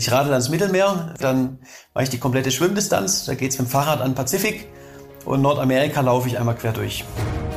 ich radel ans Mittelmeer, dann mache ich die komplette Schwimmdistanz, da geht es mit dem Fahrrad an den Pazifik und Nordamerika laufe ich einmal quer durch.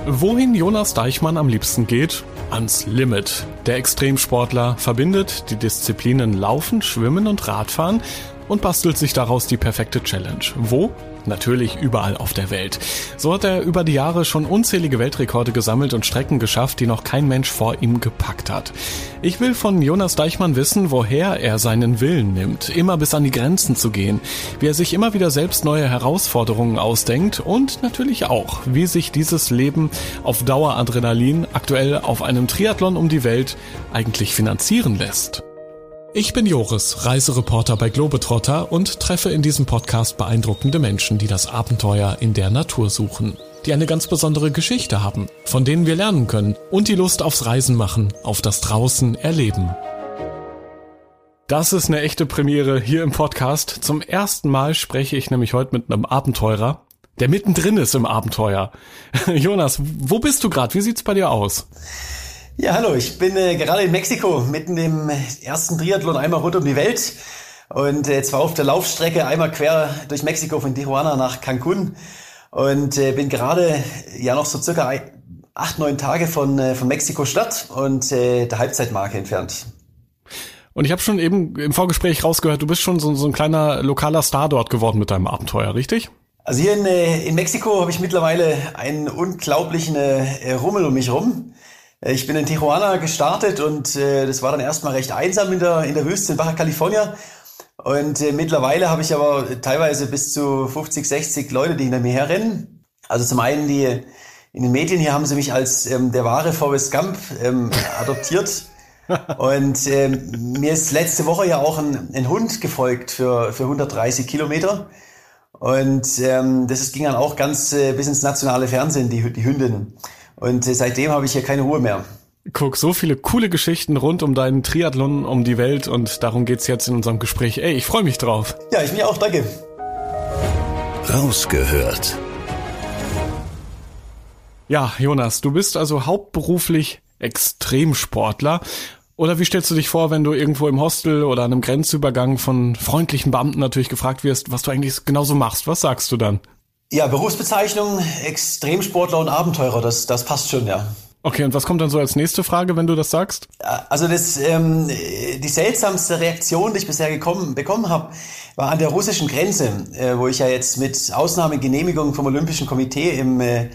Wohin Jonas Deichmann am liebsten geht? Ans Limit. Der Extremsportler verbindet die Disziplinen Laufen, Schwimmen und Radfahren und bastelt sich daraus die perfekte Challenge. Wo? Natürlich überall auf der Welt. So hat er über die Jahre schon unzählige Weltrekorde gesammelt und Strecken geschafft, die noch kein Mensch vor ihm gepackt hat. Ich will von Jonas Deichmann wissen, woher er seinen Willen nimmt, immer bis an die Grenzen zu gehen, wie er sich immer wieder selbst neue Herausforderungen ausdenkt und natürlich auch, wie sich dieses Leben auf Daueradrenalin aktuell auf einem Triathlon um die Welt eigentlich finanzieren lässt. Ich bin Joris, Reisereporter bei Globetrotter und treffe in diesem Podcast beeindruckende Menschen, die das Abenteuer in der Natur suchen, die eine ganz besondere Geschichte haben, von denen wir lernen können und die Lust aufs Reisen machen, auf das Draußen erleben. Das ist eine echte Premiere hier im Podcast. Zum ersten Mal spreche ich nämlich heute mit einem Abenteurer, der mittendrin ist im Abenteuer. Jonas, wo bist du gerade? Wie sieht's bei dir aus? Ja, hallo, ich bin äh, gerade in Mexiko, mitten im ersten Triathlon einmal rund um die Welt. Und äh, zwar auf der Laufstrecke einmal quer durch Mexiko von Tijuana nach Cancun. Und äh, bin gerade ja noch so circa acht, neun Tage von, äh, von Mexiko-Stadt und äh, der Halbzeitmarke entfernt. Und ich habe schon eben im Vorgespräch rausgehört, du bist schon so, so ein kleiner lokaler Star dort geworden mit deinem Abenteuer, richtig? Also hier in, äh, in Mexiko habe ich mittlerweile einen unglaublichen äh, Rummel um mich rum. Äh, ich bin in Tijuana gestartet und äh, das war dann erstmal recht einsam in der, in der Wüste in Baja California. Und äh, mittlerweile habe ich aber teilweise bis zu 50, 60 Leute, die hinter mir herrennen. Also zum einen die in den Medien hier haben sie mich als ähm, der wahre Forrest Gump ähm, adoptiert. Und ähm, mir ist letzte Woche ja auch ein, ein Hund gefolgt für, für 130 Kilometer. Und ähm, das ging dann auch ganz äh, bis ins nationale Fernsehen, die, die Hündin. Und seitdem habe ich hier keine Ruhe mehr. Guck, so viele coole Geschichten rund um deinen Triathlon um die Welt und darum geht's jetzt in unserem Gespräch. Ey, ich freue mich drauf. Ja, ich mich auch, danke. Rausgehört. Ja, Jonas, du bist also hauptberuflich Extremsportler. Oder wie stellst du dich vor, wenn du irgendwo im Hostel oder an einem Grenzübergang von freundlichen Beamten natürlich gefragt wirst, was du eigentlich genauso machst? Was sagst du dann? Ja, Berufsbezeichnung, Extremsportler und Abenteurer, das, das passt schon, ja. Okay, und was kommt dann so als nächste Frage, wenn du das sagst? Also das, ähm, die seltsamste Reaktion, die ich bisher gekommen, bekommen habe, war an der russischen Grenze, äh, wo ich ja jetzt mit Ausnahmegenehmigung vom Olympischen Komitee im, äh,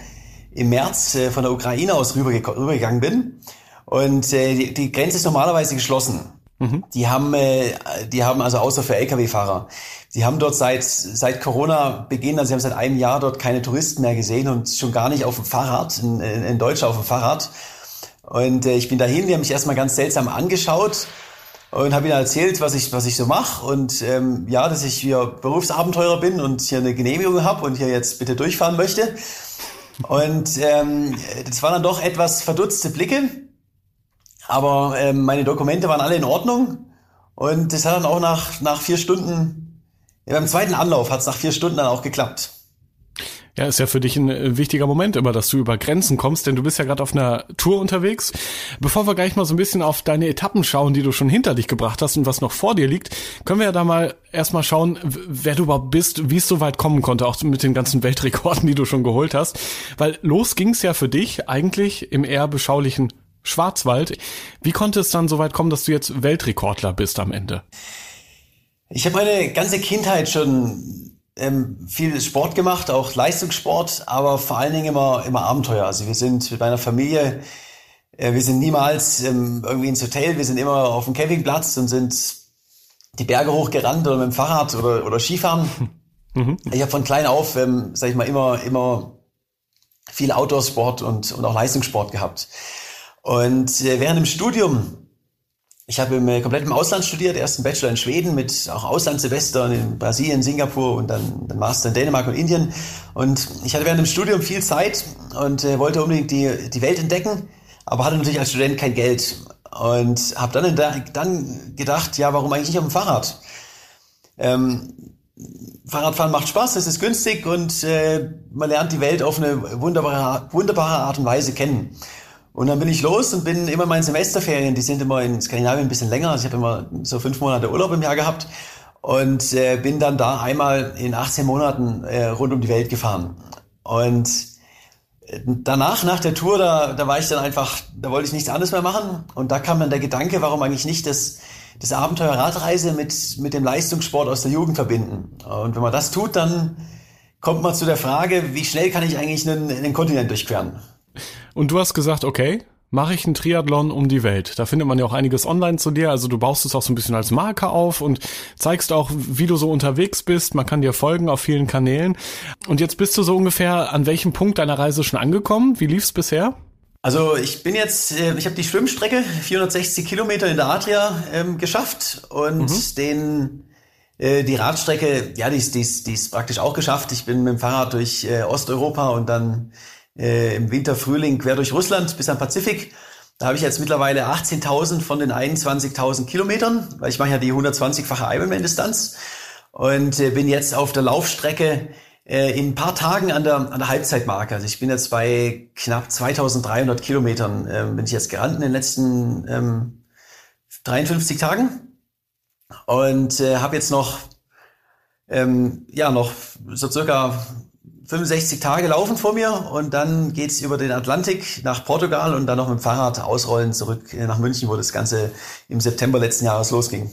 im März äh, von der Ukraine aus rüberge rübergegangen bin. Und äh, die, die Grenze ist normalerweise geschlossen. Mhm. Die haben, äh, die haben also außer für Lkw-Fahrer, die haben dort seit seit Corona Beginn, also sie haben seit einem Jahr dort keine Touristen mehr gesehen und schon gar nicht auf dem Fahrrad, in, in Deutschland auf dem Fahrrad. Und äh, ich bin dahin, die haben mich erstmal ganz seltsam angeschaut und habe ihnen erzählt, was ich was ich so mache und ähm, ja, dass ich hier Berufsabenteurer bin und hier eine Genehmigung habe und hier jetzt bitte durchfahren möchte. Und ähm, das waren dann doch etwas verdutzte Blicke aber ähm, meine Dokumente waren alle in Ordnung und das hat dann auch nach, nach vier Stunden, ja, beim zweiten Anlauf hat es nach vier Stunden dann auch geklappt. Ja, ist ja für dich ein äh, wichtiger Moment immer, dass du über Grenzen kommst, denn du bist ja gerade auf einer Tour unterwegs. Bevor wir gleich mal so ein bisschen auf deine Etappen schauen, die du schon hinter dich gebracht hast und was noch vor dir liegt, können wir ja da mal erstmal schauen, wer du überhaupt bist, wie es so weit kommen konnte, auch mit den ganzen Weltrekorden, die du schon geholt hast. Weil los ging's ja für dich eigentlich im eher beschaulichen Schwarzwald. Wie konnte es dann so weit kommen, dass du jetzt Weltrekordler bist am Ende? Ich habe meine ganze Kindheit schon ähm, viel Sport gemacht, auch Leistungssport, aber vor allen Dingen immer, immer Abenteuer. Also wir sind mit meiner Familie, äh, wir sind niemals ähm, irgendwie ins Hotel, wir sind immer auf dem Campingplatz und sind die Berge hochgerannt oder mit dem Fahrrad oder, oder Skifahren. Mhm. Ich habe von klein auf, ähm, sag ich mal, immer, immer viel Outdoor-Sport und, und auch Leistungssport gehabt. Und äh, während dem Studium ich habe im, äh, komplett im Ausland studiert, erst einen Bachelor in Schweden mit auch Auslandssemestern in Brasilien, Singapur und dann den Master in Dänemark und Indien. Und ich hatte während dem Studium viel Zeit und äh, wollte unbedingt die, die Welt entdecken, aber hatte natürlich als Student kein Geld. Und habe dann, dann gedacht, ja, warum eigentlich nicht auf dem Fahrrad? Ähm, Fahrradfahren macht Spaß, es ist günstig und äh, man lernt die Welt auf eine wunderbare, wunderbare Art und Weise kennen. Und dann bin ich los und bin immer meinen Semesterferien, die sind immer in Skandinavien ein bisschen länger, also ich habe immer so fünf Monate Urlaub im Jahr gehabt und äh, bin dann da einmal in 18 Monaten äh, rund um die Welt gefahren. Und äh, danach, nach der Tour, da, da war ich dann einfach, da wollte ich nichts anderes mehr machen. Und da kam dann der Gedanke, warum eigentlich nicht das, das Abenteuer Radreise mit, mit dem Leistungssport aus der Jugend verbinden. Und wenn man das tut, dann kommt man zu der Frage, wie schnell kann ich eigentlich einen, einen Kontinent durchqueren? Und du hast gesagt, okay, mache ich einen Triathlon um die Welt. Da findet man ja auch einiges online zu dir. Also du baust es auch so ein bisschen als Marke auf und zeigst auch, wie du so unterwegs bist. Man kann dir folgen auf vielen Kanälen. Und jetzt bist du so ungefähr an welchem Punkt deiner Reise schon angekommen? Wie lief's bisher? Also ich bin jetzt, äh, ich habe die Schwimmstrecke 460 Kilometer in der Adria ähm, geschafft und mhm. den äh, die Radstrecke, ja, die ist, die, ist, die ist praktisch auch geschafft. Ich bin mit dem Fahrrad durch äh, Osteuropa und dann äh, im Winter, Frühling quer durch Russland bis am Pazifik. Da habe ich jetzt mittlerweile 18.000 von den 21.000 Kilometern, weil ich mache ja die 120-fache Ironman-Distanz und äh, bin jetzt auf der Laufstrecke äh, in ein paar Tagen an der, an der Halbzeitmarke. Also ich bin jetzt bei knapp 2.300 Kilometern, äh, bin ich jetzt gerannt in den letzten ähm, 53 Tagen und äh, habe jetzt noch ähm, ja noch so circa 65 Tage laufen vor mir und dann geht's über den Atlantik nach Portugal und dann noch mit dem Fahrrad ausrollen zurück nach München, wo das Ganze im September letzten Jahres losging.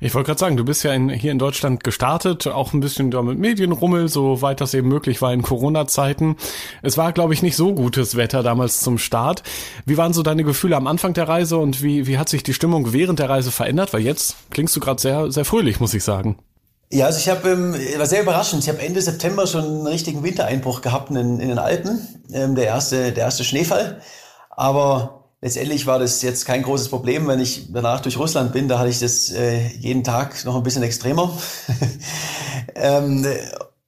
Ich wollte gerade sagen, du bist ja in, hier in Deutschland gestartet, auch ein bisschen da mit Medienrummel, soweit das eben möglich war in Corona-Zeiten. Es war, glaube ich, nicht so gutes Wetter damals zum Start. Wie waren so deine Gefühle am Anfang der Reise und wie, wie hat sich die Stimmung während der Reise verändert? Weil jetzt klingst du gerade sehr, sehr fröhlich, muss ich sagen. Ja, also ich habe, ähm, war sehr überraschend. Ich habe Ende September schon einen richtigen Wintereinbruch gehabt in, in den Alpen, ähm, der erste, der erste Schneefall. Aber letztendlich war das jetzt kein großes Problem, wenn ich danach durch Russland bin. Da hatte ich das äh, jeden Tag noch ein bisschen extremer. ähm,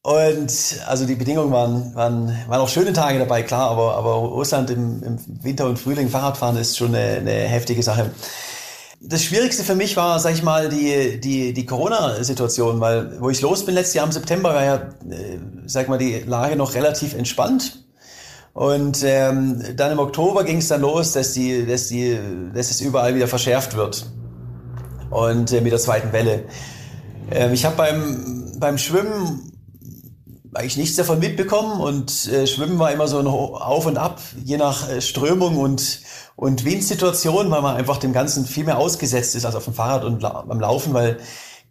und also die Bedingungen waren, waren, waren auch schöne Tage dabei, klar, aber, aber Russland im, im Winter und Frühling Fahrradfahren ist schon eine, eine heftige Sache das Schwierigste für mich war, sag ich mal, die, die, die Corona-Situation, weil wo ich los bin letztes Jahr im September, war ja, äh, sag mal, die Lage noch relativ entspannt. Und ähm, dann im Oktober ging es dann los, dass, die, dass, die, dass es überall wieder verschärft wird. Und äh, mit der zweiten Welle. Ähm, ich habe beim, beim Schwimmen eigentlich nichts davon mitbekommen und äh, Schwimmen war immer so ein Auf und Ab, je nach äh, Strömung und und Windsituation, weil man einfach dem Ganzen viel mehr ausgesetzt ist als auf dem Fahrrad und beim Laufen, weil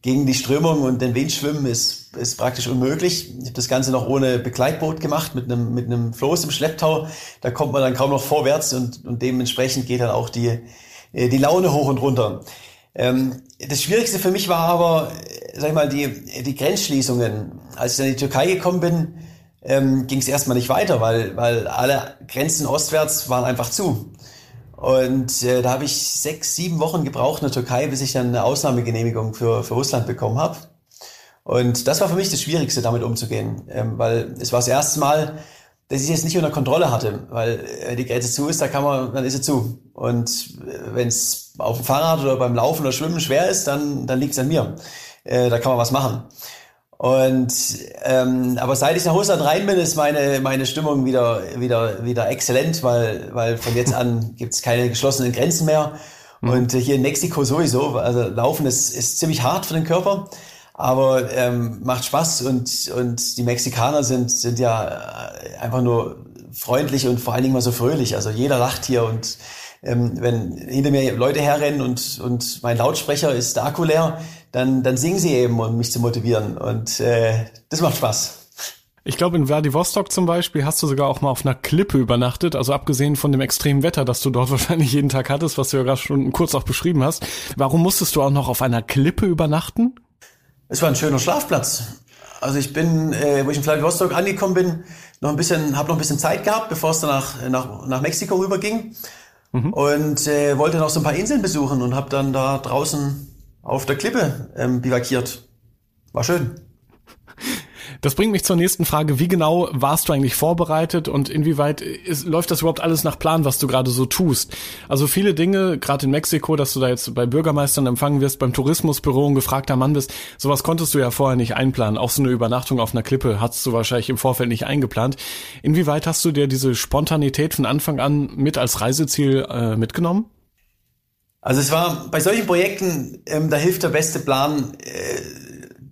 gegen die Strömung und den Wind schwimmen ist, ist praktisch unmöglich. Ich habe das Ganze noch ohne Begleitboot gemacht, mit einem, mit einem Floß im Schlepptau. Da kommt man dann kaum noch vorwärts und, und dementsprechend geht dann auch die, äh, die Laune hoch und runter. Ähm, das Schwierigste für mich war aber, sag ich mal, die, die Grenzschließungen. Als ich dann in die Türkei gekommen bin, ähm, ging es erstmal nicht weiter, weil, weil alle Grenzen ostwärts waren einfach zu. Und äh, da habe ich sechs, sieben Wochen gebraucht in der Türkei, bis ich dann eine Ausnahmegenehmigung für, für Russland bekommen habe. Und das war für mich das Schwierigste, damit umzugehen, ähm, weil es war das erste Mal, dass ich es nicht unter Kontrolle hatte, weil äh, die Grenze zu ist, da kann man, dann ist sie zu. Und äh, wenn es auf dem Fahrrad oder beim Laufen oder Schwimmen schwer ist, dann, dann liegt es an mir. Äh, da kann man was machen. Und ähm, aber seit ich nach Russland rein bin, ist meine meine Stimmung wieder wieder wieder exzellent, weil weil von jetzt an gibt's keine geschlossenen Grenzen mehr. Mhm. Und hier in Mexiko sowieso, also Laufen ist, ist ziemlich hart für den Körper, aber ähm, macht Spaß und und die Mexikaner sind sind ja einfach nur freundlich und vor allen Dingen mal so fröhlich. Also jeder lacht hier und ähm, wenn hinter mir Leute herrennen und, und mein Lautsprecher ist der Akku leer, dann, dann singen sie eben, um mich zu motivieren. Und äh, das macht Spaß. Ich glaube, in Vladivostok zum Beispiel hast du sogar auch mal auf einer Klippe übernachtet, also abgesehen von dem extremen Wetter, das du dort wahrscheinlich jeden Tag hattest, was du ja gerade schon kurz auch beschrieben hast. Warum musstest du auch noch auf einer Klippe übernachten? Es war ein schöner Schlafplatz. Also ich bin, äh, wo ich in Vladivostok angekommen bin, noch ein bisschen, habe noch ein bisschen Zeit gehabt, bevor es dann nach, nach, nach Mexiko rüberging. mhm. und äh, wollte noch so ein paar Inseln besuchen und habe dann da draußen auf der Klippe ähm, bivakiert. War schön. Das bringt mich zur nächsten Frage. Wie genau warst du eigentlich vorbereitet und inwieweit ist, läuft das überhaupt alles nach Plan, was du gerade so tust? Also viele Dinge, gerade in Mexiko, dass du da jetzt bei Bürgermeistern empfangen wirst, beim Tourismusbüro ein gefragter Mann bist, sowas konntest du ja vorher nicht einplanen. Auch so eine Übernachtung auf einer Klippe hast du wahrscheinlich im Vorfeld nicht eingeplant. Inwieweit hast du dir diese Spontanität von Anfang an mit als Reiseziel äh, mitgenommen? Also es war bei solchen Projekten, ähm, da hilft der beste Plan. Äh,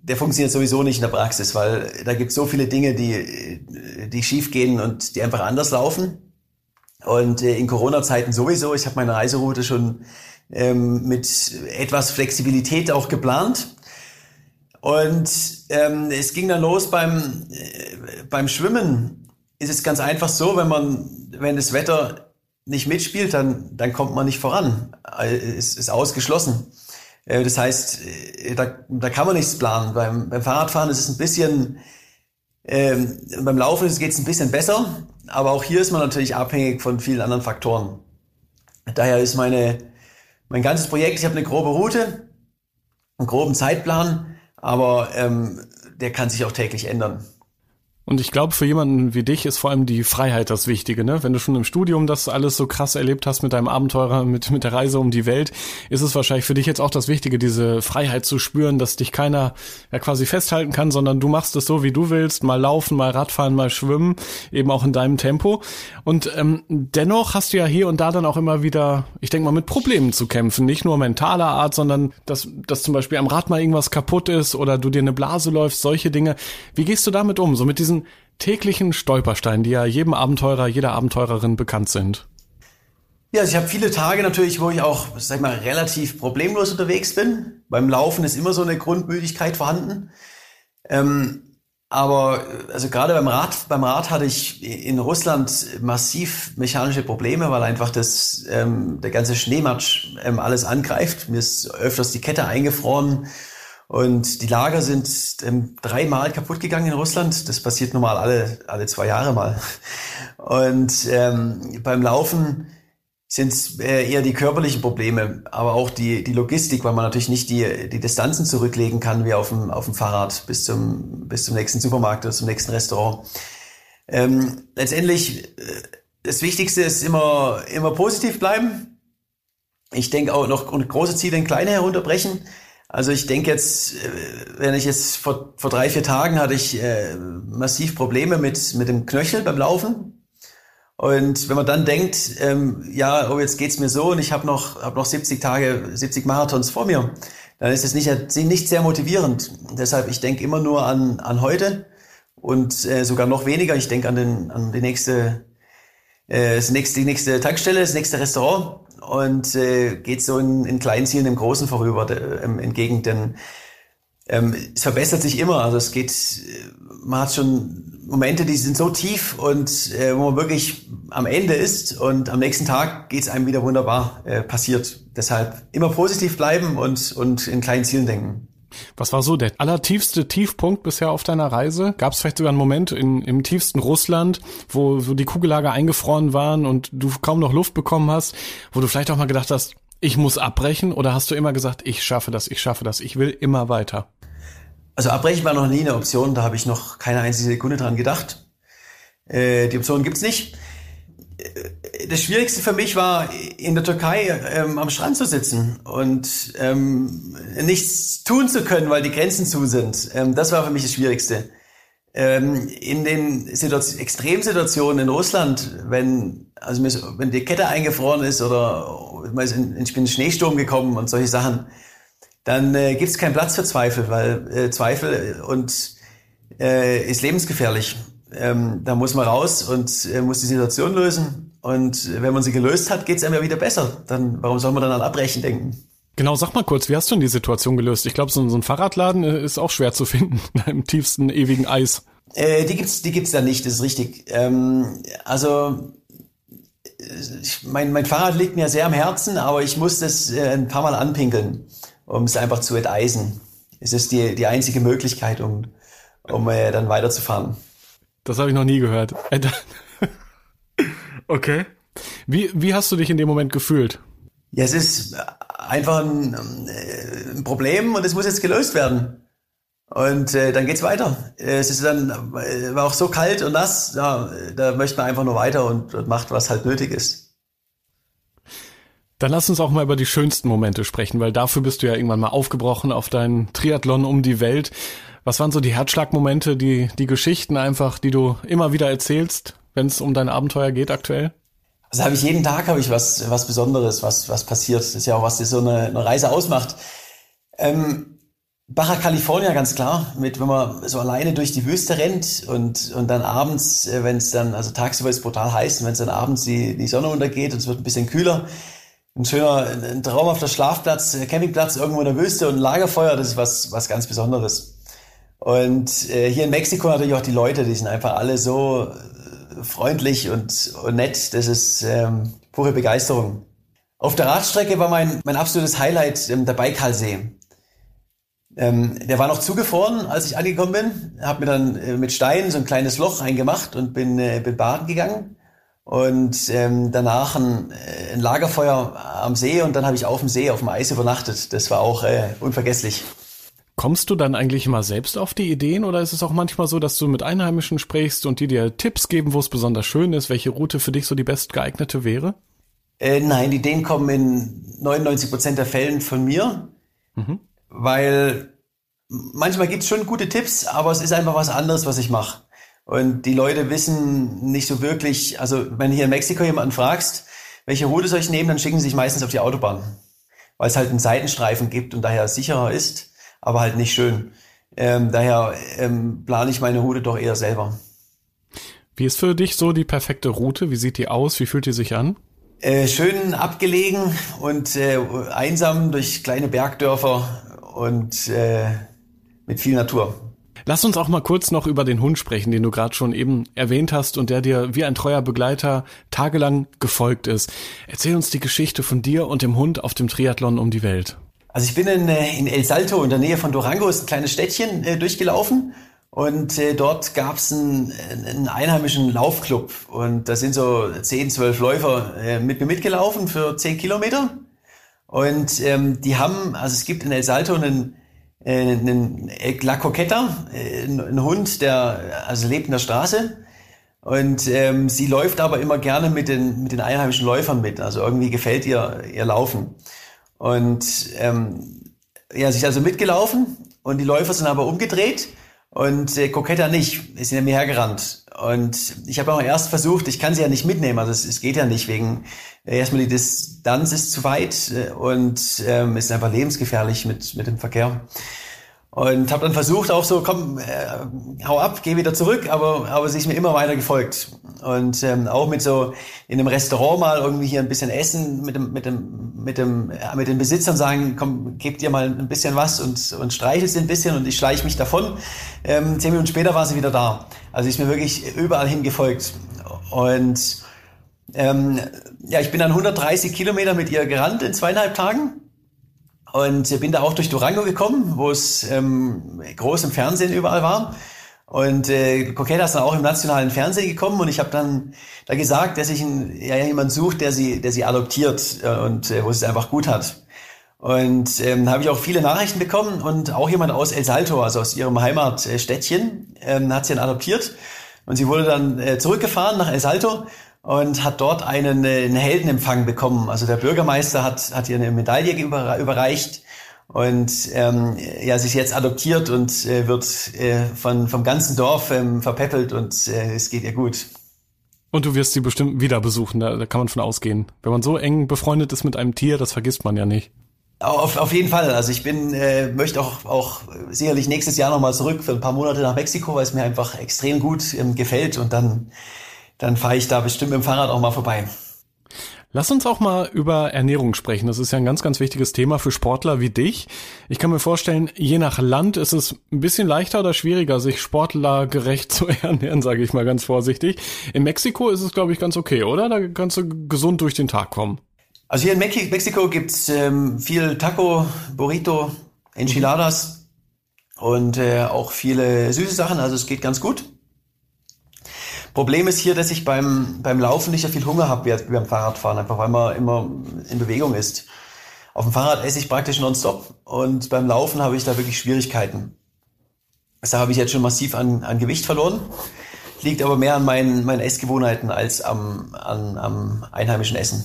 der funktioniert sowieso nicht in der Praxis, weil da gibt es so viele Dinge, die, die schief gehen und die einfach anders laufen. Und äh, in Corona-Zeiten sowieso. Ich habe meine Reiseroute schon ähm, mit etwas Flexibilität auch geplant. Und ähm, es ging dann los beim, äh, beim Schwimmen. Ist es ganz einfach so, wenn man, wenn das Wetter nicht mitspielt, dann, dann kommt man nicht voran. Äh, es ist ausgeschlossen. Äh, das heißt, äh, da, da kann man nichts planen. Beim, beim Fahrradfahren ist es ein bisschen, ähm, beim Laufen geht es ein bisschen besser, aber auch hier ist man natürlich abhängig von vielen anderen Faktoren. Daher ist meine, mein ganzes Projekt, ich habe eine grobe Route, einen groben Zeitplan, aber ähm, der kann sich auch täglich ändern. Und ich glaube, für jemanden wie dich ist vor allem die Freiheit das Wichtige, ne? Wenn du schon im Studium das alles so krass erlebt hast mit deinem Abenteurer, mit, mit der Reise um die Welt, ist es wahrscheinlich für dich jetzt auch das Wichtige, diese Freiheit zu spüren, dass dich keiner ja quasi festhalten kann, sondern du machst es so, wie du willst, mal laufen, mal Radfahren, mal schwimmen, eben auch in deinem Tempo. Und ähm, dennoch hast du ja hier und da dann auch immer wieder, ich denke mal, mit Problemen zu kämpfen. Nicht nur mentaler Art, sondern dass, dass zum Beispiel am Rad mal irgendwas kaputt ist oder du dir eine Blase läufst, solche Dinge. Wie gehst du damit um? So mit diesen täglichen Stolpersteinen, die ja jedem Abenteurer, jeder Abenteurerin bekannt sind? Ja, also ich habe viele Tage natürlich, wo ich auch, sag ich mal, relativ problemlos unterwegs bin. Beim Laufen ist immer so eine Grundmüdigkeit vorhanden. Ähm, aber also gerade beim Rad, beim Rad hatte ich in Russland massiv mechanische Probleme, weil einfach das ähm, der ganze Schneematsch ähm, alles angreift. Mir ist öfters die Kette eingefroren und die Lager sind ähm, dreimal kaputt gegangen in Russland. Das passiert normal alle, alle zwei Jahre mal. Und ähm, beim Laufen sind es äh, eher die körperlichen Probleme, aber auch die, die Logistik, weil man natürlich nicht die, die Distanzen zurücklegen kann wie auf dem, auf dem Fahrrad bis zum, bis zum nächsten Supermarkt oder zum nächsten Restaurant. Ähm, letztendlich, äh, das Wichtigste ist immer, immer positiv bleiben. Ich denke auch noch große Ziele in kleine herunterbrechen. Also ich denke jetzt, äh, wenn ich jetzt vor, vor drei, vier Tagen hatte ich äh, massiv Probleme mit, mit dem Knöchel beim Laufen. Und wenn man dann denkt, ähm, ja, oh, jetzt geht's mir so und ich habe noch, hab noch 70 Tage, 70 Marathons vor mir, dann ist es nicht, nicht sehr motivierend. Deshalb, ich denke immer nur an, an heute und äh, sogar noch weniger. Ich denke an, den, an die nächste, äh, das nächste, die nächste Tankstelle, das nächste Restaurant und äh, geht so in, in kleinen Zielen im Großen vorüber de, ähm, entgegen. Denn ähm, es verbessert sich immer. Also es geht, man hat schon Momente, die sind so tief und äh, wo man wirklich am Ende ist und am nächsten Tag geht es einem wieder wunderbar äh, passiert. Deshalb immer positiv bleiben und, und in kleinen Zielen denken. Was war so der allertiefste Tiefpunkt bisher auf deiner Reise? Gab es vielleicht sogar einen Moment in, im tiefsten Russland, wo, wo die Kugellager eingefroren waren und du kaum noch Luft bekommen hast, wo du vielleicht auch mal gedacht hast, ich muss abbrechen? Oder hast du immer gesagt, ich schaffe das, ich schaffe das, ich will immer weiter? Also abbrechen war noch nie eine Option, da habe ich noch keine einzige Sekunde dran gedacht. Äh, die Option gibt's nicht das Schwierigste für mich war, in der Türkei ähm, am Strand zu sitzen und ähm, nichts tun zu können, weil die Grenzen zu sind. Ähm, das war für mich das Schwierigste. Ähm, in den Situation, Extremsituationen in Russland, wenn, also wenn die Kette eingefroren ist oder ich bin in Schneesturm gekommen und solche Sachen, dann äh, gibt es keinen Platz für Zweifel, weil äh, Zweifel und äh, ist lebensgefährlich ähm, da muss man raus und äh, muss die Situation lösen. Und wenn man sie gelöst hat, geht es einem ja wieder besser. Dann, warum soll man dann an Abbrechen denken? Genau, sag mal kurz, wie hast du denn die Situation gelöst? Ich glaube, so, so, ein Fahrradladen äh, ist auch schwer zu finden im tiefsten ewigen Eis. Äh, die gibt's, die gibt's da nicht, das ist richtig. Ähm, also ich, mein, mein Fahrrad liegt mir sehr am Herzen, aber ich muss das äh, ein paar Mal anpinkeln, um es einfach zu enteisen. Es ist die, die einzige Möglichkeit, um, um äh, dann weiterzufahren. Das habe ich noch nie gehört. Okay. Wie, wie hast du dich in dem Moment gefühlt? Ja, es ist einfach ein, ein Problem und es muss jetzt gelöst werden. Und äh, dann geht's weiter. Es ist dann äh, war auch so kalt und nass, ja, da möchte man einfach nur weiter und, und macht, was halt nötig ist. Dann lass uns auch mal über die schönsten Momente sprechen, weil dafür bist du ja irgendwann mal aufgebrochen auf deinen Triathlon um die Welt. Was waren so die Herzschlagmomente, die, die Geschichten einfach, die du immer wieder erzählst, wenn es um dein Abenteuer geht aktuell? Also habe ich jeden Tag habe ich was, was Besonderes, was, was passiert. Das ist ja auch, was so eine, eine Reise ausmacht. Ähm, Baja California, ganz klar, mit, wenn man so alleine durch die Wüste rennt und, und dann abends, äh, wenn es dann, also tagsüber ist brutal heiß, und wenn es dann abends die, die Sonne untergeht und es wird ein bisschen kühler, ein schöner, ein traumhafter Schlafplatz, äh, Campingplatz irgendwo in der Wüste und ein Lagerfeuer, das ist was, was ganz Besonderes. Und äh, hier in Mexiko natürlich auch die Leute, die sind einfach alle so freundlich und, und nett, das ist ähm, pure Begeisterung. Auf der Radstrecke war mein, mein absolutes Highlight ähm, der Baikalsee. Ähm, der war noch zugefroren, als ich angekommen bin. Habe mir dann äh, mit Steinen so ein kleines Loch eingemacht und bin, äh, bin baden gegangen. Und ähm, danach ein, äh, ein Lagerfeuer am See und dann habe ich auf dem See, auf dem Eis übernachtet. Das war auch äh, unvergesslich. Kommst du dann eigentlich immer selbst auf die Ideen oder ist es auch manchmal so, dass du mit Einheimischen sprichst und die dir Tipps geben, wo es besonders schön ist, welche Route für dich so die bestgeeignete wäre? Äh, nein, die Ideen kommen in 99 Prozent der Fällen von mir. Mhm weil manchmal gibt's schon gute Tipps, aber es ist einfach was anderes, was ich mache. Und die Leute wissen nicht so wirklich, also wenn hier in Mexiko jemanden fragst, welche Route soll ich nehmen, dann schicken sie sich meistens auf die Autobahn, weil es halt einen Seitenstreifen gibt und daher sicherer ist, aber halt nicht schön. Ähm, daher ähm, plane ich meine Route doch eher selber. Wie ist für dich so die perfekte Route? Wie sieht die aus? Wie fühlt die sich an? Äh, schön abgelegen und äh, einsam durch kleine Bergdörfer und äh, mit viel Natur. Lass uns auch mal kurz noch über den Hund sprechen, den du gerade schon eben erwähnt hast und der dir wie ein treuer Begleiter tagelang gefolgt ist. Erzähl uns die Geschichte von dir und dem Hund auf dem Triathlon um die Welt. Also ich bin in, äh, in El Salto in der Nähe von Durango, ist ein kleines Städtchen, äh, durchgelaufen und äh, dort gab es einen, einen einheimischen Laufclub und da sind so 10, 12 Läufer äh, mit mir mitgelaufen für 10 Kilometer und ähm, die haben, also es gibt in El Salto einen, äh, einen La Coqueta, äh, einen Hund, der also lebt in der Straße. Und ähm, sie läuft aber immer gerne mit den, mit den einheimischen Läufern mit. Also irgendwie gefällt ihr ihr Laufen. Und ähm, ja, sie ist also mitgelaufen und die Läufer sind aber umgedreht und äh, Coquetta nicht, ist hinter mir hergerannt. Und ich habe auch erst versucht, ich kann sie ja nicht mitnehmen, also es, es geht ja nicht wegen, äh, erstmal die Distanz ist zu weit äh, und ähm, ist einfach lebensgefährlich mit, mit dem Verkehr. Und habe dann versucht auch so, komm, äh, hau ab, geh wieder zurück, aber, aber sie ist mir immer weiter gefolgt. Und ähm, auch mit so in einem Restaurant mal irgendwie hier ein bisschen essen, mit dem, mit dem, mit dem, ja, mit den Besitzern sagen, komm, gebt ihr mal ein bisschen was und, und streichelt sie ein bisschen und ich schleiche mich davon. Ähm, zehn Minuten später war sie wieder da. Also ist mir wirklich überall hin gefolgt. Und ähm, ja, ich bin dann 130 Kilometer mit ihr gerannt in zweieinhalb Tagen und bin da auch durch Durango gekommen, wo es ähm, groß im Fernsehen überall war. Und äh, Coqueta ist dann auch im nationalen Fernsehen gekommen und ich habe dann da gesagt, dass ich ein, ja, jemand sucht, der sie, der sie adoptiert äh, und äh, wo es einfach gut hat. Und ähm, habe ich auch viele Nachrichten bekommen und auch jemand aus El Salto, also aus ihrem Heimatstädtchen, ähm, hat sie dann adoptiert. Und sie wurde dann äh, zurückgefahren nach El Salto und hat dort einen, äh, einen Heldenempfang bekommen. Also der Bürgermeister hat, hat ihr eine Medaille überreicht und ähm, ja, sie ist jetzt adoptiert und äh, wird äh, von, vom ganzen Dorf ähm, verpäppelt und äh, es geht ihr gut. Und du wirst sie bestimmt wieder besuchen, da, da kann man von ausgehen. Wenn man so eng befreundet ist mit einem Tier, das vergisst man ja nicht. Auf, auf jeden Fall. Also ich bin, äh, möchte auch, auch sicherlich nächstes Jahr nochmal zurück für ein paar Monate nach Mexiko, weil es mir einfach extrem gut ähm, gefällt und dann dann fahre ich da bestimmt mit dem Fahrrad auch mal vorbei. Lass uns auch mal über Ernährung sprechen. Das ist ja ein ganz, ganz wichtiges Thema für Sportler wie dich. Ich kann mir vorstellen, je nach Land ist es ein bisschen leichter oder schwieriger, sich sportlergerecht zu ernähren, sage ich mal ganz vorsichtig. In Mexiko ist es, glaube ich, ganz okay, oder? Da kannst du gesund durch den Tag kommen. Also hier in Mexiko gibt's ähm, viel Taco, Burrito, Enchiladas und äh, auch viele süße Sachen. Also es geht ganz gut. Problem ist hier, dass ich beim, beim Laufen nicht so viel Hunger habe wie, beim Fahrradfahren, einfach weil man immer in Bewegung ist. Auf dem Fahrrad esse ich praktisch nonstop und beim Laufen habe ich da wirklich Schwierigkeiten. Da habe ich jetzt schon massiv an, an Gewicht verloren. Liegt aber mehr an meinen, meinen Essgewohnheiten als am, an, am einheimischen Essen.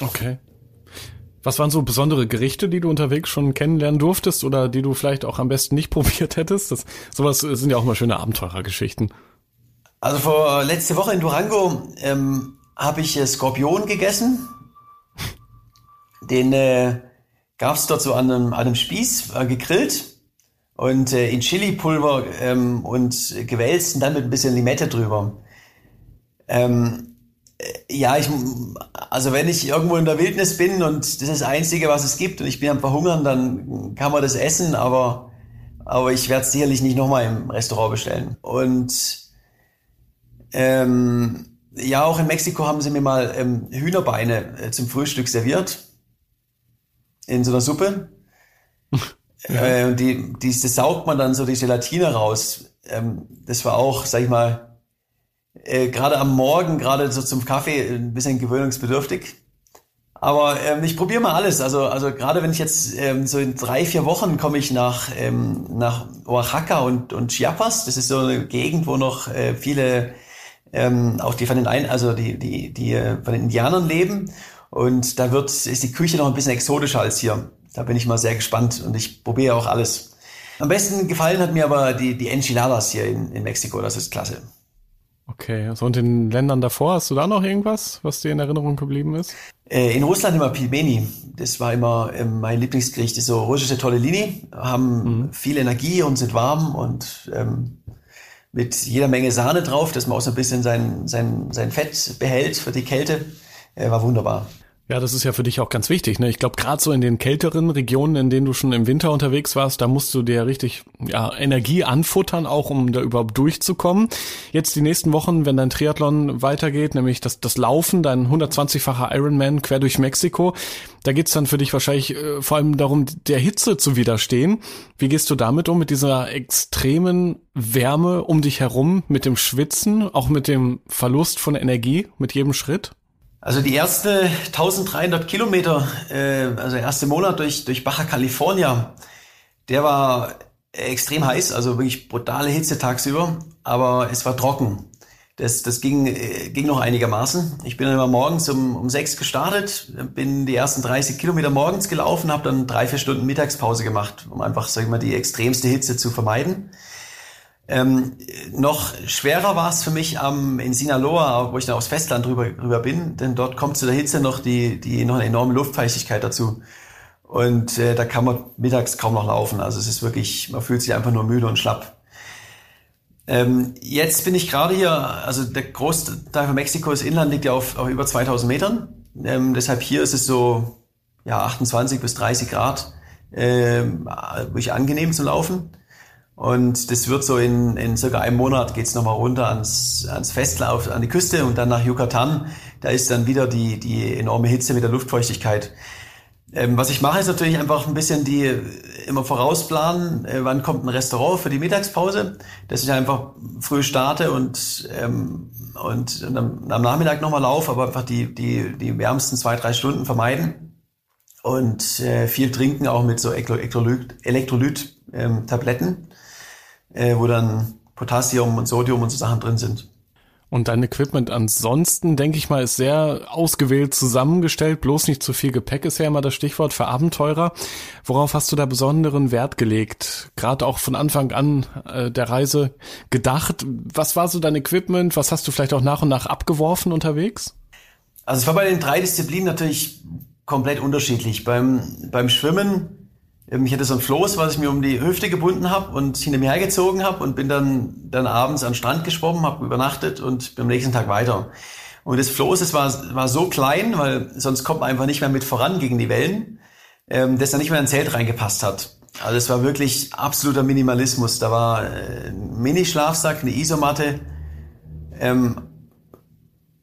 Okay. Was waren so besondere Gerichte, die du unterwegs schon kennenlernen durftest oder die du vielleicht auch am besten nicht probiert hättest? Das, sowas sind ja auch mal schöne Abenteurergeschichten. Also vor letzte Woche in Durango ähm, habe ich äh, Skorpion gegessen. Den äh, gab es dort so an einem, an einem Spieß, äh, gegrillt und äh, in Chili-Pulver ähm, und gewälzt und dann mit ein bisschen Limette drüber. Ähm, äh, ja, ich, also wenn ich irgendwo in der Wildnis bin und das ist das Einzige, was es gibt und ich bin am Verhungern, dann kann man das essen, aber, aber ich werde es sicherlich nicht nochmal im Restaurant bestellen. Und ähm, ja, auch in Mexiko haben sie mir mal ähm, Hühnerbeine äh, zum Frühstück serviert. In so einer Suppe. Ja. Äh, die, die, das saugt man dann so die Gelatine raus. Ähm, das war auch, sag ich mal, äh, gerade am Morgen, gerade so zum Kaffee, ein bisschen gewöhnungsbedürftig. Aber ähm, ich probiere mal alles. Also, also gerade wenn ich jetzt ähm, so in drei, vier Wochen komme ich nach, ähm, nach Oaxaca und, und Chiapas. Das ist so eine Gegend, wo noch äh, viele, ähm, auch die von den ein, also die, die, die äh, von den Indianern leben. Und da wird, ist die Küche noch ein bisschen exotischer als hier. Da bin ich mal sehr gespannt und ich probiere auch alles. Am besten gefallen hat mir aber die, die Enchiladas hier in, in Mexiko, das ist klasse. Okay, also und in Ländern davor, hast du da noch irgendwas, was dir in Erinnerung geblieben ist? Äh, in Russland immer Pilmeni. Das war immer ähm, mein Lieblingsgericht. Das so russische Tortellini, haben mhm. viel Energie und sind warm und ähm, mit jeder Menge Sahne drauf, dass man auch so ein bisschen sein, sein, sein Fett behält für die Kälte. Äh, war wunderbar. Ja, das ist ja für dich auch ganz wichtig. Ne? Ich glaube, gerade so in den kälteren Regionen, in denen du schon im Winter unterwegs warst, da musst du dir richtig ja, Energie anfuttern, auch um da überhaupt durchzukommen. Jetzt die nächsten Wochen, wenn dein Triathlon weitergeht, nämlich das, das Laufen, dein 120-facher Ironman quer durch Mexiko, da geht's dann für dich wahrscheinlich äh, vor allem darum, der Hitze zu widerstehen. Wie gehst du damit um, mit dieser extremen Wärme um dich herum, mit dem Schwitzen, auch mit dem Verlust von Energie, mit jedem Schritt? Also die erste 1300 Kilometer, äh, also der erste Monat durch, durch Baja California, der war extrem heiß, also wirklich brutale Hitze tagsüber, aber es war trocken. Das, das ging, äh, ging noch einigermaßen. Ich bin immer morgens um, um sechs gestartet, bin die ersten 30 Kilometer morgens gelaufen, habe dann drei, vier Stunden Mittagspause gemacht, um einfach, sag ich mal, die extremste Hitze zu vermeiden. Ähm, noch schwerer war es für mich am, in Sinaloa, wo ich dann aufs Festland drüber, drüber bin, denn dort kommt zu der Hitze noch die, die noch eine enorme Luftfeuchtigkeit dazu. Und äh, da kann man mittags kaum noch laufen. Also es ist wirklich, man fühlt sich einfach nur müde und schlapp. Ähm, jetzt bin ich gerade hier, also der Großteil von Mexikos Inland liegt ja auf, auf über 2000 Metern. Ähm, deshalb hier ist es so ja 28 bis 30 Grad, äh, wirklich angenehm zu laufen. Und das wird so in, in circa einem Monat geht's nochmal runter ans, ans Festlauf, an die Küste und dann nach Yucatan. Da ist dann wieder die, die enorme Hitze mit der Luftfeuchtigkeit. Ähm, was ich mache, ist natürlich einfach ein bisschen die immer vorausplanen, äh, wann kommt ein Restaurant für die Mittagspause, dass ich einfach früh starte und, ähm, und, und am, am Nachmittag nochmal laufe, aber einfach die, die, die wärmsten zwei, drei Stunden vermeiden und äh, viel trinken, auch mit so Elektrolyt-Tabletten. Elektrolyt, ähm, Tabletten äh, wo dann Potassium und Sodium und so Sachen drin sind. Und dein Equipment ansonsten, denke ich mal, ist sehr ausgewählt zusammengestellt. Bloß nicht zu viel Gepäck ist ja immer das Stichwort für Abenteurer. Worauf hast du da besonderen Wert gelegt? Gerade auch von Anfang an äh, der Reise gedacht. Was war so dein Equipment? Was hast du vielleicht auch nach und nach abgeworfen unterwegs? Also es war bei den drei Disziplinen natürlich komplett unterschiedlich. Beim, beim Schwimmen ich hatte so ein Floß, was ich mir um die Hüfte gebunden habe und hinter mir hergezogen habe und bin dann, dann abends an den Strand geschwommen, habe übernachtet und bin am nächsten Tag weiter. Und das Floß, das war, war so klein, weil sonst kommt man einfach nicht mehr mit voran gegen die Wellen, ähm, dass da nicht mehr ein Zelt reingepasst hat. Also es war wirklich absoluter Minimalismus. Da war äh, ein Mini-Schlafsack, eine Isomatte, ähm,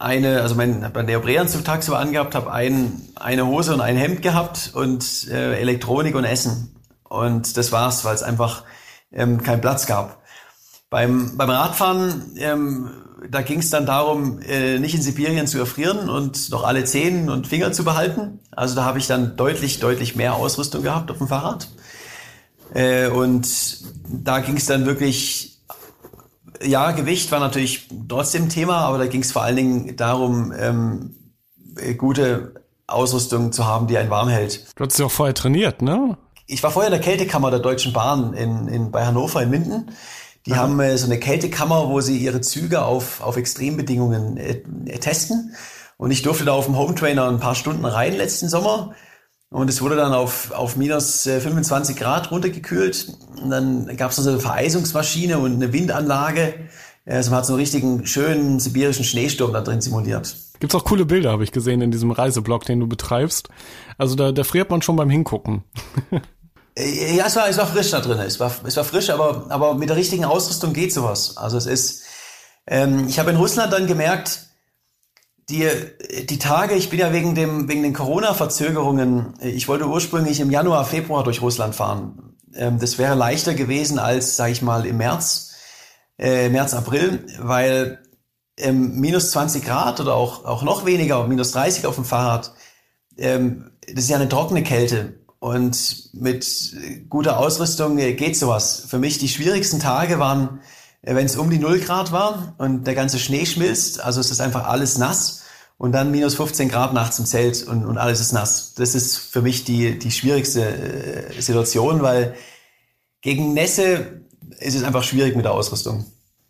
eine, also mein, mein Neoprenanzug tagsüber angehabt, habe ein, eine Hose und ein Hemd gehabt und äh, Elektronik und Essen. Und das war's, weil es einfach ähm, keinen Platz gab. Beim, beim Radfahren, ähm, da ging es dann darum, äh, nicht in Sibirien zu erfrieren und noch alle Zehen und Finger zu behalten. Also da habe ich dann deutlich, deutlich mehr Ausrüstung gehabt auf dem Fahrrad. Äh, und da ging es dann wirklich, ja, Gewicht war natürlich trotzdem Thema, aber da ging es vor allen Dingen darum, ähm, äh, gute Ausrüstung zu haben, die einen warm hält. Du hast ja auch vorher trainiert, ne? Ich war vorher in der Kältekammer der Deutschen Bahn in, in, bei Hannover in Minden. Die Aha. haben äh, so eine Kältekammer, wo sie ihre Züge auf, auf Extrembedingungen äh, testen. Und ich durfte da auf dem Home Trainer ein paar Stunden rein letzten Sommer. Und es wurde dann auf, auf minus 25 äh, Grad runtergekühlt. Und dann gab es noch so eine Vereisungsmaschine und eine Windanlage. Also man hat so einen richtigen schönen sibirischen Schneesturm da drin simuliert. Gibt's auch coole Bilder, habe ich gesehen, in diesem Reiseblog, den du betreibst. Also da, da friert man schon beim Hingucken. Äh, ja, es war, es war frisch da drin. Es war, es war frisch, aber, aber mit der richtigen Ausrüstung geht sowas. Also es ist, ähm, ich habe in Russland dann gemerkt, die, die Tage, ich bin ja wegen dem, wegen den Corona-Verzögerungen, ich wollte ursprünglich im Januar, Februar durch Russland fahren. Ähm, das wäre leichter gewesen als, sag ich mal, im März, äh, März, April, weil ähm, minus 20 Grad oder auch, auch noch weniger, minus 30 auf dem Fahrrad, ähm, das ist ja eine trockene Kälte. Und mit guter Ausrüstung geht sowas. Für mich die schwierigsten Tage waren, äh, wenn es um die 0 Grad war und der ganze Schnee schmilzt, also es ist einfach alles nass und dann minus 15 Grad nachts im Zelt und, und alles ist nass. Das ist für mich die, die schwierigste äh, Situation, weil gegen Nässe ist es einfach schwierig mit der Ausrüstung.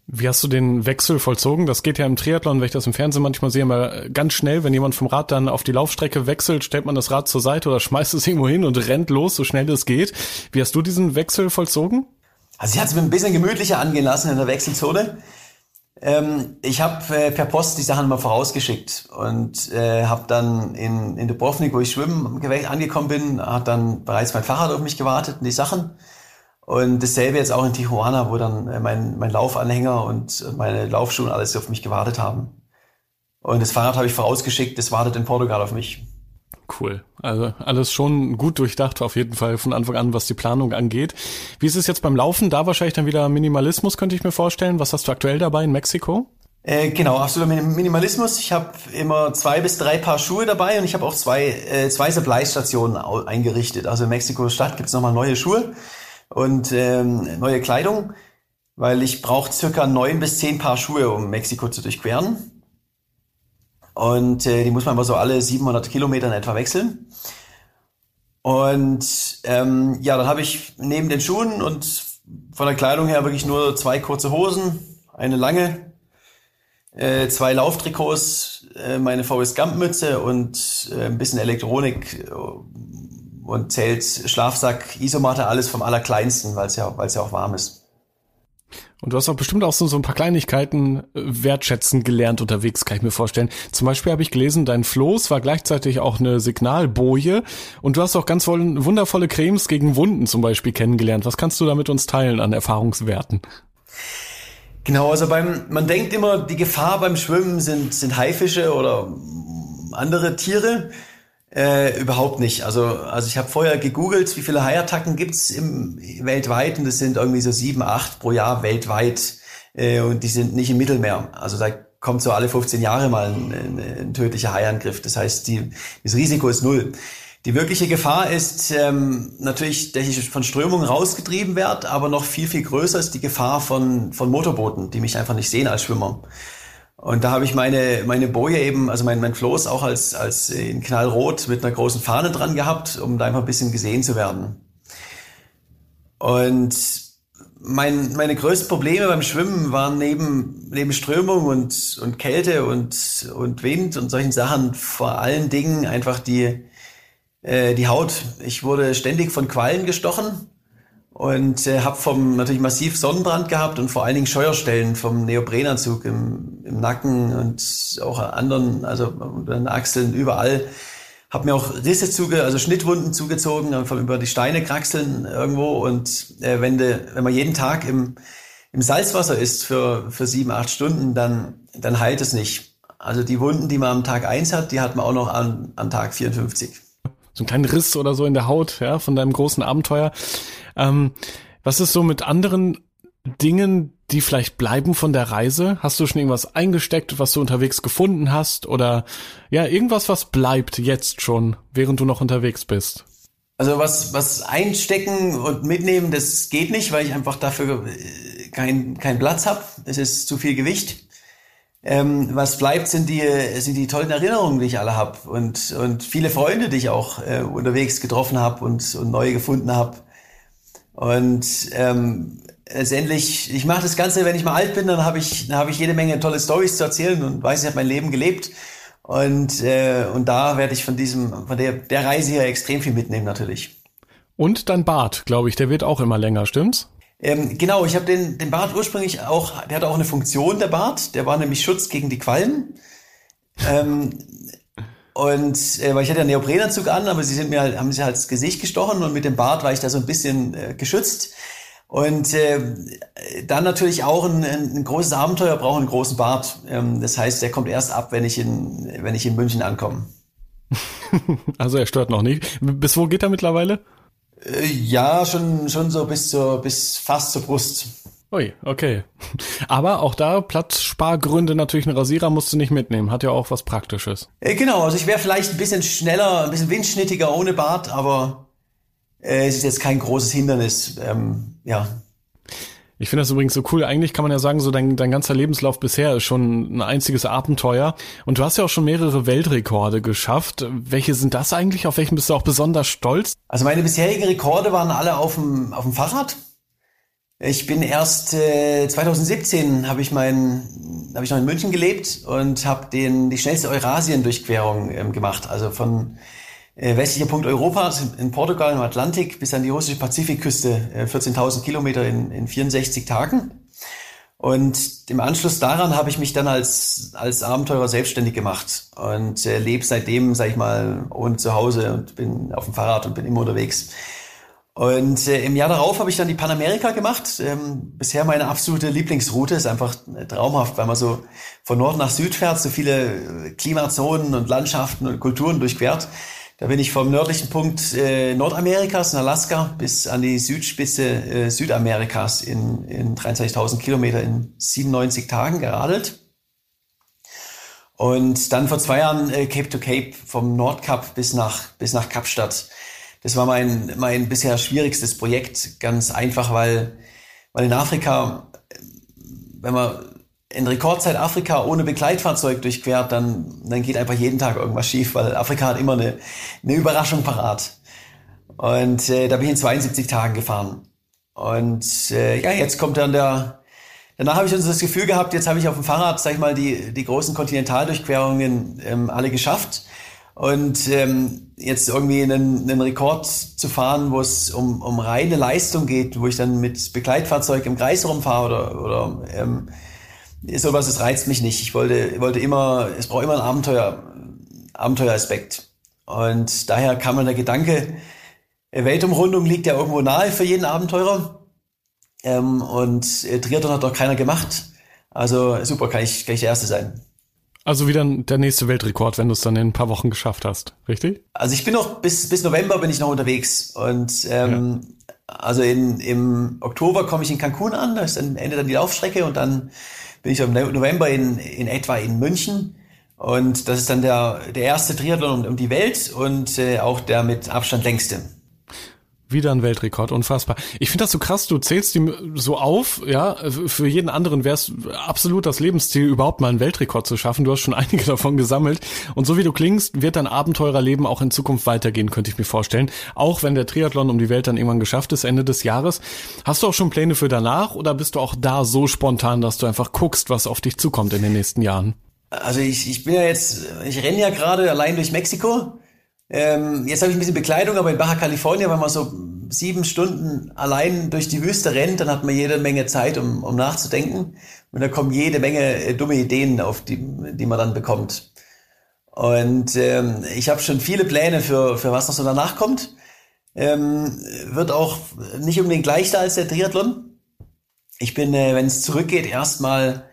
Wie hast du den Wechsel vollzogen? Das geht ja im Triathlon, wenn ich das im Fernsehen manchmal sehe, mal ganz schnell, wenn jemand vom Rad dann auf die Laufstrecke wechselt, stellt man das Rad zur Seite oder schmeißt es irgendwo hin und rennt los, so schnell es geht. Wie hast du diesen Wechsel vollzogen? Also ich hatte es mir ein bisschen gemütlicher angehen lassen in der Wechselzone. Ähm, ich habe äh, per Post die Sachen mal vorausgeschickt und äh, habe dann in, in Dubrovnik, wo ich schwimmen angekommen bin, hat dann bereits mein Fahrrad auf mich gewartet und die Sachen. Und dasselbe jetzt auch in Tijuana, wo dann äh, mein, mein Laufanhänger und meine Laufschuhe und alles auf mich gewartet haben. Und das Fahrrad habe ich vorausgeschickt, das wartet in Portugal auf mich. Cool. Also alles schon gut durchdacht auf jeden Fall von Anfang an, was die Planung angeht. Wie ist es jetzt beim Laufen? Da wahrscheinlich dann wieder Minimalismus, könnte ich mir vorstellen. Was hast du aktuell dabei in Mexiko? Äh, genau, absoluter Minimalismus. Ich habe immer zwei bis drei Paar Schuhe dabei und ich habe auch zwei, äh, zwei Supply-Stationen eingerichtet. Also in Mexiko-Stadt gibt's nochmal neue Schuhe und ähm, neue Kleidung, weil ich brauche circa neun bis zehn Paar Schuhe, um Mexiko zu durchqueren. Und äh, die muss man aber so alle 700 Kilometer in etwa wechseln. Und ähm, ja, dann habe ich neben den Schuhen und von der Kleidung her wirklich nur zwei kurze Hosen, eine lange, äh, zwei Lauftrikots, äh, meine Forrest Gump Mütze und äh, ein bisschen Elektronik und Zelt, Schlafsack, Isomatte, alles vom Allerkleinsten, weil es ja, weil es ja auch warm ist. Und du hast auch bestimmt auch so, so ein paar Kleinigkeiten äh, wertschätzen gelernt unterwegs, kann ich mir vorstellen. Zum Beispiel habe ich gelesen, dein Floß war gleichzeitig auch eine Signalboje und du hast auch ganz wundervolle Cremes gegen Wunden zum Beispiel kennengelernt. Was kannst du da mit uns teilen an Erfahrungswerten? Genau, also beim, man denkt immer, die Gefahr beim Schwimmen sind, sind Haifische oder andere Tiere. Äh, überhaupt nicht. Also, also ich habe vorher gegoogelt, wie viele Haiattacken gibt's im, weltweit und das sind irgendwie so sieben, acht pro Jahr weltweit äh, und die sind nicht im Mittelmeer. Also da kommt so alle 15 Jahre mal ein, ein, ein tödlicher Haiangriff. Das heißt, die, das Risiko ist null. Die wirkliche Gefahr ist ähm, natürlich, dass ich von Strömungen rausgetrieben werde, aber noch viel, viel größer ist die Gefahr von, von Motorbooten, die mich einfach nicht sehen als Schwimmer. Und da habe ich meine, meine Boje eben, also mein, mein Floß auch als, als in Knallrot mit einer großen Fahne dran gehabt, um da einfach ein bisschen gesehen zu werden. Und mein, meine größten Probleme beim Schwimmen waren neben, neben Strömung und, und Kälte und, und Wind und solchen Sachen vor allen Dingen einfach die, äh, die Haut. Ich wurde ständig von Quallen gestochen und äh, habe vom natürlich massiv Sonnenbrand gehabt und vor allen Dingen Scheuerstellen vom Neoprenanzug im, im Nacken und auch anderen, also den Achseln überall. Hab mir auch Risse zuge, also Schnittwunden zugezogen, einfach über die Steine kraxeln irgendwo. Und äh, wenn, de, wenn man jeden Tag im, im Salzwasser ist für, für sieben, acht Stunden, dann, dann heilt es nicht. Also die Wunden, die man am Tag eins hat, die hat man auch noch an, an Tag 54. So ein kleiner Riss oder so in der Haut, ja, von deinem großen Abenteuer. Ähm, was ist so mit anderen Dingen, die vielleicht bleiben von der Reise? Hast du schon irgendwas eingesteckt, was du unterwegs gefunden hast? Oder ja, irgendwas, was bleibt jetzt schon, während du noch unterwegs bist? Also was, was einstecken und mitnehmen, das geht nicht, weil ich einfach dafür äh, keinen keinen Platz habe. Es ist zu viel Gewicht. Ähm, was bleibt, sind die, sind die tollen Erinnerungen, die ich alle habe und, und viele Freunde, die ich auch äh, unterwegs getroffen habe und, und neue gefunden habe. Und ähm, letztendlich, ich mache das Ganze, wenn ich mal alt bin, dann habe ich, dann habe ich jede Menge tolle Stories zu erzählen und weiß, ich habe mein Leben gelebt. Und, äh, und da werde ich von diesem, von der, der Reise hier extrem viel mitnehmen natürlich. Und dein Bart, glaube ich, der wird auch immer länger, stimmt's? Ähm, genau, ich habe den, den Bart ursprünglich auch, der hatte auch eine Funktion, der Bart. Der war nämlich Schutz gegen die Quallen. ähm, und äh, weil ich hatte einen Neoprenanzug an, aber sie sind mir halt, haben sie halt das Gesicht gestochen und mit dem Bart war ich da so ein bisschen äh, geschützt. Und äh, dann natürlich auch ein, ein großes Abenteuer braucht einen großen Bart. Ähm, das heißt, der kommt erst ab, wenn ich in, wenn ich in München ankomme. also er stört noch nicht. Bis wo geht er mittlerweile? Äh, ja, schon, schon so bis zur, bis fast zur Brust. Ui, okay. Aber auch da Platzspargründe natürlich ein Rasierer musst du nicht mitnehmen. Hat ja auch was Praktisches. Äh, genau, also ich wäre vielleicht ein bisschen schneller, ein bisschen windschnittiger ohne Bart, aber äh, es ist jetzt kein großes Hindernis. Ähm, ja. Ich finde das übrigens so cool. Eigentlich kann man ja sagen, so dein, dein ganzer Lebenslauf bisher ist schon ein einziges Abenteuer. Und du hast ja auch schon mehrere Weltrekorde geschafft. Welche sind das eigentlich? Auf welchen bist du auch besonders stolz? Also meine bisherigen Rekorde waren alle auf dem, auf dem Fahrrad. Ich bin erst äh, 2017 habe ich mein habe ich noch in München gelebt und habe den die schnellste Eurasien-Durchquerung ähm, gemacht. Also von äh, westlicher Punkt Europas in Portugal im Atlantik bis an die russische Pazifikküste, äh, 14.000 Kilometer in, in 64 Tagen. Und im Anschluss daran habe ich mich dann als, als Abenteurer selbstständig gemacht und äh, lebe seitdem, sag ich mal, ohne zu Hause und bin auf dem Fahrrad und bin immer unterwegs. Und äh, im Jahr darauf habe ich dann die Panamerika gemacht. Ähm, bisher meine absolute Lieblingsroute ist einfach äh, traumhaft, weil man so von Nord nach Süd fährt, so viele äh, Klimazonen und Landschaften und Kulturen durchquert. Da bin ich vom nördlichen Punkt äh, Nordamerikas in Alaska bis an die Südspitze äh, Südamerikas in, in 23.000 Kilometer in 97 Tagen geradelt. Und dann vor zwei Jahren äh, Cape to Cape vom Nordkap bis nach, bis nach Kapstadt. Das war mein, mein bisher schwierigstes Projekt. Ganz einfach, weil, weil in Afrika, wenn man in Rekordzeit Afrika ohne Begleitfahrzeug durchquert, dann, dann geht einfach jeden Tag irgendwas schief, weil Afrika hat immer eine, eine Überraschung parat. Und äh, da bin ich in 72 Tagen gefahren. Und äh, ja, jetzt kommt dann der, danach habe ich also das Gefühl gehabt, jetzt habe ich auf dem Fahrrad, sag ich mal, die, die großen Kontinentaldurchquerungen ähm, alle geschafft. Und ähm, jetzt irgendwie einen, einen Rekord zu fahren, wo es um, um reine Leistung geht, wo ich dann mit Begleitfahrzeug im Kreis rumfahre oder, oder ähm, sowas, das reizt mich nicht. Ich wollte, wollte immer, es braucht immer einen Abenteuer, Abenteueraspekt. Und daher kam dann der Gedanke, Weltumrundung liegt ja irgendwo nahe für jeden Abenteurer. Ähm, und äh, Triathlon hat doch keiner gemacht. Also super, kann ich, kann ich der Erste sein. Also wieder der nächste Weltrekord, wenn du es dann in ein paar Wochen geschafft hast, richtig? Also ich bin noch bis bis November bin ich noch unterwegs und ähm, ja. also in, im Oktober komme ich in Cancun an, da ist dann Ende dann die Laufstrecke und dann bin ich im November in, in etwa in München. Und das ist dann der, der erste Triathlon um, um die Welt und äh, auch der mit Abstand längste. Wieder ein Weltrekord, unfassbar. Ich finde das so krass, du zählst die so auf, ja, für jeden anderen wäre es absolut das Lebensziel, überhaupt mal einen Weltrekord zu schaffen. Du hast schon einige davon gesammelt. Und so wie du klingst, wird dein Abenteurerleben auch in Zukunft weitergehen, könnte ich mir vorstellen. Auch wenn der Triathlon um die Welt dann irgendwann geschafft ist, Ende des Jahres. Hast du auch schon Pläne für danach oder bist du auch da so spontan, dass du einfach guckst, was auf dich zukommt in den nächsten Jahren? Also ich, ich bin ja jetzt, ich renne ja gerade allein durch Mexiko ähm, jetzt habe ich ein bisschen Bekleidung, aber in Baja California, wenn man so sieben Stunden allein durch die Wüste rennt, dann hat man jede Menge Zeit, um, um nachzudenken. Und da kommen jede Menge äh, dumme Ideen, auf die, die man dann bekommt. Und ähm, ich habe schon viele Pläne für, für was noch so danach kommt. Ähm, wird auch nicht unbedingt leichter als der Triathlon. Ich bin, äh, wenn es zurückgeht, erstmal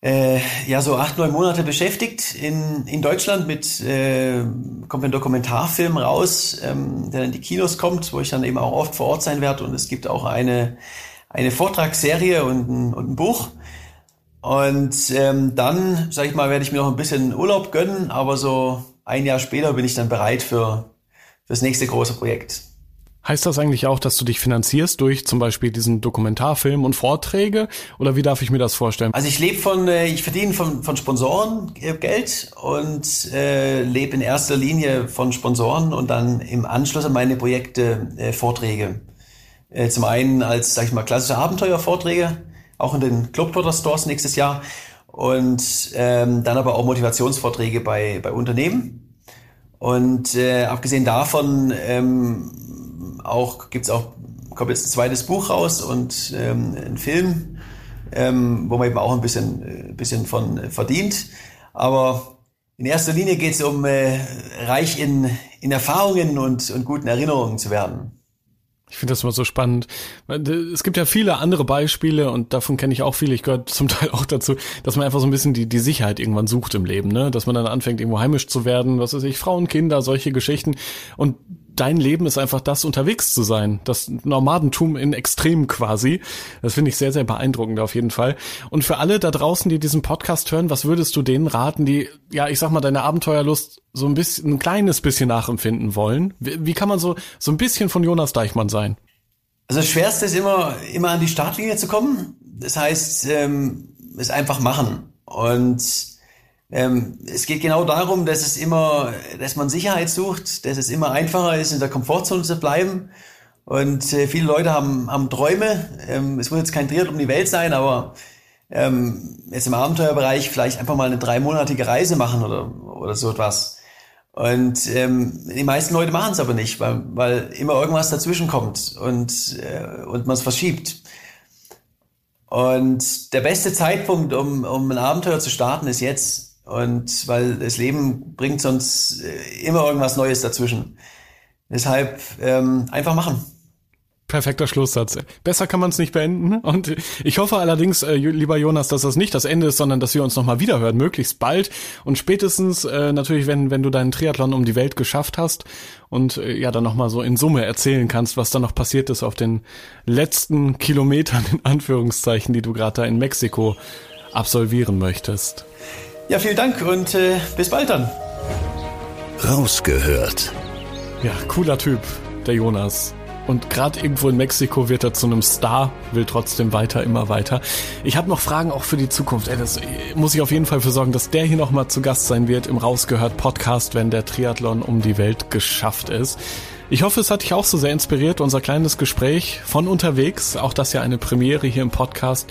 äh, ja so acht, neun Monate beschäftigt in, in Deutschland mit, äh, kommt ein Dokumentarfilm raus, ähm, der in die Kinos kommt, wo ich dann eben auch oft vor Ort sein werde und es gibt auch eine, eine Vortragsserie und ein, und ein Buch. Und ähm, dann, sag ich mal, werde ich mir noch ein bisschen Urlaub gönnen, aber so ein Jahr später bin ich dann bereit für das nächste große Projekt. Heißt das eigentlich auch, dass du dich finanzierst durch zum Beispiel diesen Dokumentarfilm und Vorträge? Oder wie darf ich mir das vorstellen? Also ich lebe von, äh, ich verdiene von, von Sponsoren äh, Geld und äh, lebe in erster Linie von Sponsoren und dann im Anschluss an meine Projekte äh, Vorträge. Äh, zum einen als, sag ich mal, klassische Abenteuervorträge, auch in den Globetrotter Stores nächstes Jahr. Und ähm, dann aber auch Motivationsvorträge bei, bei Unternehmen. Und äh, abgesehen davon ähm, auch gibt's auch, kommt jetzt ein zweites Buch raus und ähm, ein Film, ähm, wo man eben auch ein bisschen, äh, bisschen von verdient. Aber in erster Linie geht's um äh, reich in, in Erfahrungen und, und guten Erinnerungen zu werden. Ich finde das immer so spannend. Es gibt ja viele andere Beispiele und davon kenne ich auch viele. Ich gehöre zum Teil auch dazu, dass man einfach so ein bisschen die, die Sicherheit irgendwann sucht im Leben, ne? Dass man dann anfängt, irgendwo heimisch zu werden, was weiß ich, Frauen, Kinder, solche Geschichten. Und dein Leben ist einfach das, unterwegs zu sein. Das Nomadentum in Extrem quasi. Das finde ich sehr, sehr beeindruckend auf jeden Fall. Und für alle da draußen, die diesen Podcast hören, was würdest du denen raten, die, ja, ich sag mal, deine Abenteuerlust so ein bisschen, ein kleines bisschen nachempfinden wollen? Wie, wie kann man so, so ein bisschen von Jonas Deichmann sein? Also das Schwerste ist immer, immer an die Startlinie zu kommen. Das heißt, ähm, es einfach machen. Und ähm, es geht genau darum, dass es immer, dass man Sicherheit sucht, dass es immer einfacher ist, in der Komfortzone zu bleiben. Und äh, viele Leute haben, haben Träume. Ähm, es muss jetzt kein Triad um die Welt sein, aber ähm, jetzt im Abenteuerbereich vielleicht einfach mal eine dreimonatige Reise machen oder, oder so etwas. Und ähm, die meisten Leute machen es aber nicht, weil, weil immer irgendwas dazwischen kommt und, äh, und man es verschiebt. Und der beste Zeitpunkt, um, um ein Abenteuer zu starten, ist jetzt. Und weil das Leben bringt sonst äh, immer irgendwas Neues dazwischen. Deshalb ähm, einfach machen. Perfekter Schlusssatz. Besser kann man es nicht beenden. Und ich hoffe allerdings, äh, lieber Jonas, dass das nicht das Ende ist, sondern dass wir uns nochmal wiederhören, möglichst bald. Und spätestens äh, natürlich, wenn, wenn du deinen Triathlon um die Welt geschafft hast und äh, ja dann nochmal so in Summe erzählen kannst, was da noch passiert ist auf den letzten Kilometern, in Anführungszeichen, die du gerade da in Mexiko absolvieren möchtest. Ja, vielen Dank und äh, bis bald dann. Rausgehört. Ja, cooler Typ, der Jonas. Und gerade irgendwo in Mexiko wird er zu einem Star, will trotzdem weiter, immer weiter. Ich habe noch Fragen auch für die Zukunft. Ey, das muss ich auf jeden Fall für sorgen, dass der hier nochmal zu Gast sein wird im Rausgehört Podcast, wenn der Triathlon um die Welt geschafft ist. Ich hoffe, es hat dich auch so sehr inspiriert, unser kleines Gespräch von unterwegs. Auch das ja eine Premiere hier im Podcast.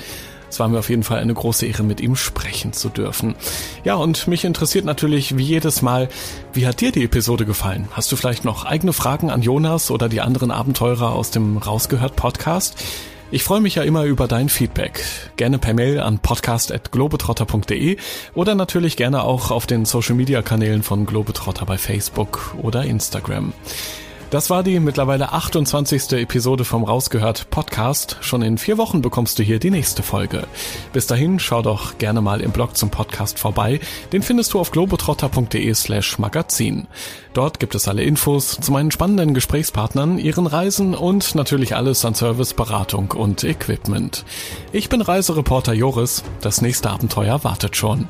Es war mir auf jeden Fall eine große Ehre, mit ihm sprechen zu dürfen. Ja, und mich interessiert natürlich wie jedes Mal, wie hat dir die Episode gefallen? Hast du vielleicht noch eigene Fragen an Jonas oder die anderen Abenteurer aus dem Rausgehört Podcast? Ich freue mich ja immer über dein Feedback. Gerne per Mail an podcast.globetrotter.de oder natürlich gerne auch auf den Social Media Kanälen von Globetrotter bei Facebook oder Instagram. Das war die mittlerweile 28. Episode vom Rausgehört Podcast. Schon in vier Wochen bekommst du hier die nächste Folge. Bis dahin schau doch gerne mal im Blog zum Podcast vorbei. Den findest du auf globetrotter.de slash magazin. Dort gibt es alle Infos zu meinen spannenden Gesprächspartnern, ihren Reisen und natürlich alles an Service, Beratung und Equipment. Ich bin Reisereporter Joris. Das nächste Abenteuer wartet schon.